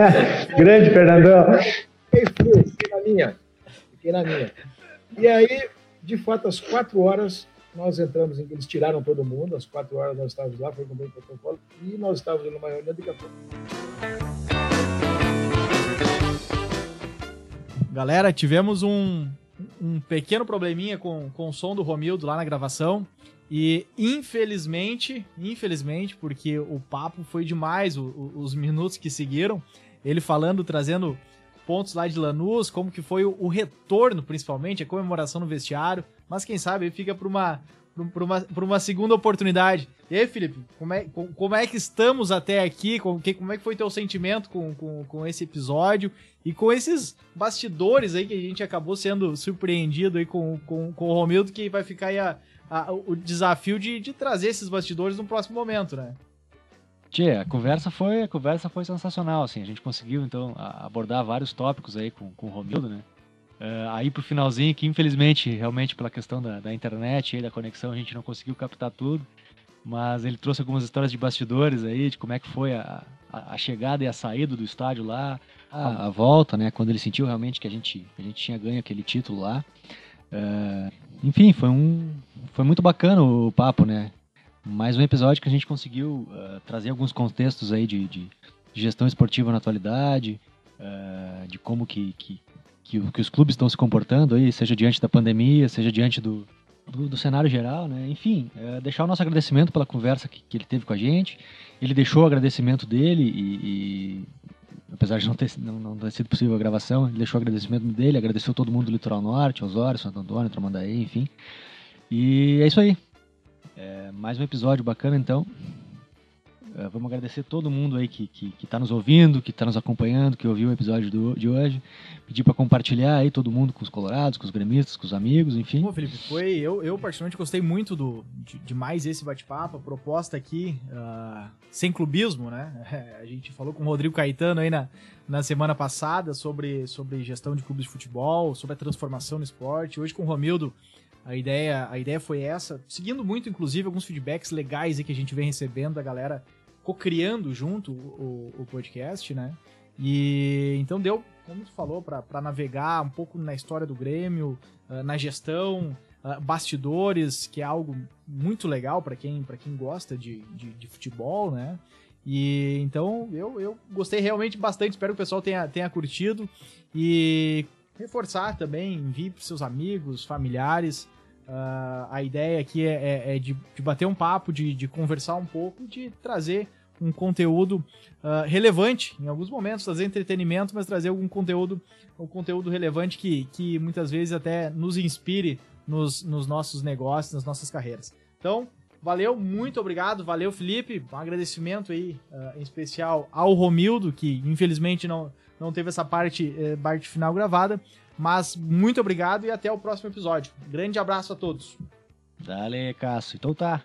[SPEAKER 4] Grande, Fernandão.
[SPEAKER 3] Fiquei frio, fiquei na minha fiquei na minha. E aí, de fato, às quatro horas, nós entramos em eles tiraram todo mundo, às quatro horas nós estávamos lá, foi cumprir o protocolo, e nós estávamos numa reunião de pouco.
[SPEAKER 2] Galera, tivemos um, um pequeno probleminha com, com o som do Romildo lá na gravação. E infelizmente, infelizmente, porque o papo foi demais, o, o, os minutos que seguiram, ele falando, trazendo pontos lá de Lanús, como que foi o, o retorno, principalmente, a comemoração no vestiário. Mas quem sabe fica para uma uma, uma segunda oportunidade. E aí, Felipe, como é, como é que estamos até aqui? Como, que, como é que foi teu sentimento com, com, com esse episódio e com esses bastidores aí que a gente acabou sendo surpreendido aí com, com, com o Romildo, que vai ficar aí a, a, o desafio de, de trazer esses bastidores no próximo momento, né?
[SPEAKER 1] Tia, a conversa foi, a conversa foi sensacional, assim, a gente conseguiu, então, abordar vários tópicos aí com, com o Romildo, né? Uh, aí pro finalzinho, que infelizmente, realmente pela questão da, da internet e da conexão, a gente não conseguiu captar tudo. Mas ele trouxe algumas histórias de bastidores aí, de como é que foi a, a, a chegada e a saída do estádio lá, a, a, volta, né? Quando ele sentiu realmente que a gente, a gente tinha ganho aquele título lá. Uh, enfim, foi um. Foi muito bacana o papo, né? Mais um episódio que a gente conseguiu uh, trazer alguns contextos aí de, de, gestão esportiva na atualidade, uh, de como que, que, que, que, os clubes estão se comportando aí, seja diante da pandemia, seja diante do, do, do cenário geral, né? Enfim, é, deixar o nosso agradecimento pela conversa que, que, ele teve com a gente. Ele deixou o agradecimento dele e, e apesar de não ter, não, não ter sido possível a gravação, ele deixou o agradecimento dele, agradeceu todo mundo do Litoral Norte, Osório, Santo Antônio, Tramandaí, enfim. E é isso aí. É, mais um episódio bacana, então. Uh, vamos agradecer todo mundo aí que, que, que tá nos ouvindo, que está nos acompanhando, que ouviu o episódio do, de hoje. Pedir para compartilhar aí todo mundo com os colorados, com os gremistas, com os amigos, enfim.
[SPEAKER 2] Pô, Felipe, foi. Eu, eu particularmente gostei muito do, de, de mais esse bate-papo, a proposta aqui, uh, sem clubismo, né? a gente falou com o Rodrigo Caetano aí na, na semana passada sobre, sobre gestão de clubes de futebol, sobre a transformação no esporte. Hoje com o Romildo. A ideia, a ideia foi essa, seguindo muito, inclusive, alguns feedbacks legais que a gente vem recebendo da galera co-criando junto o, o, podcast, né? E então deu, como tu falou, para navegar um pouco na história do Grêmio, uh, na gestão, uh, bastidores, que é algo muito legal para quem, quem gosta de, de, de, futebol, né? E então eu, eu gostei realmente bastante, espero que o pessoal tenha, tenha curtido e reforçar também, envie para seus amigos, familiares. Uh, a ideia aqui é, é, é de, de, bater um papo, de, de conversar um pouco, de trazer um conteúdo uh, relevante em alguns momentos, trazer entretenimento, mas trazer algum conteúdo, um conteúdo relevante que, que muitas vezes até nos inspire nos, nos nossos negócios, nas nossas carreiras. Então, valeu, muito obrigado, valeu Felipe, um agradecimento aí uh, em especial ao Romildo, que infelizmente não, não teve essa parte, eh, parte final gravada, mas muito obrigado e até o próximo episódio. Grande abraço a todos.
[SPEAKER 1] Dale, Cássio. Então tá.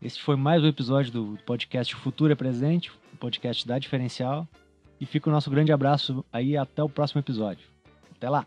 [SPEAKER 1] Esse foi mais um episódio do podcast Futuro é Presente, o podcast da Diferencial. E fica o nosso grande abraço aí até o próximo episódio. Até lá!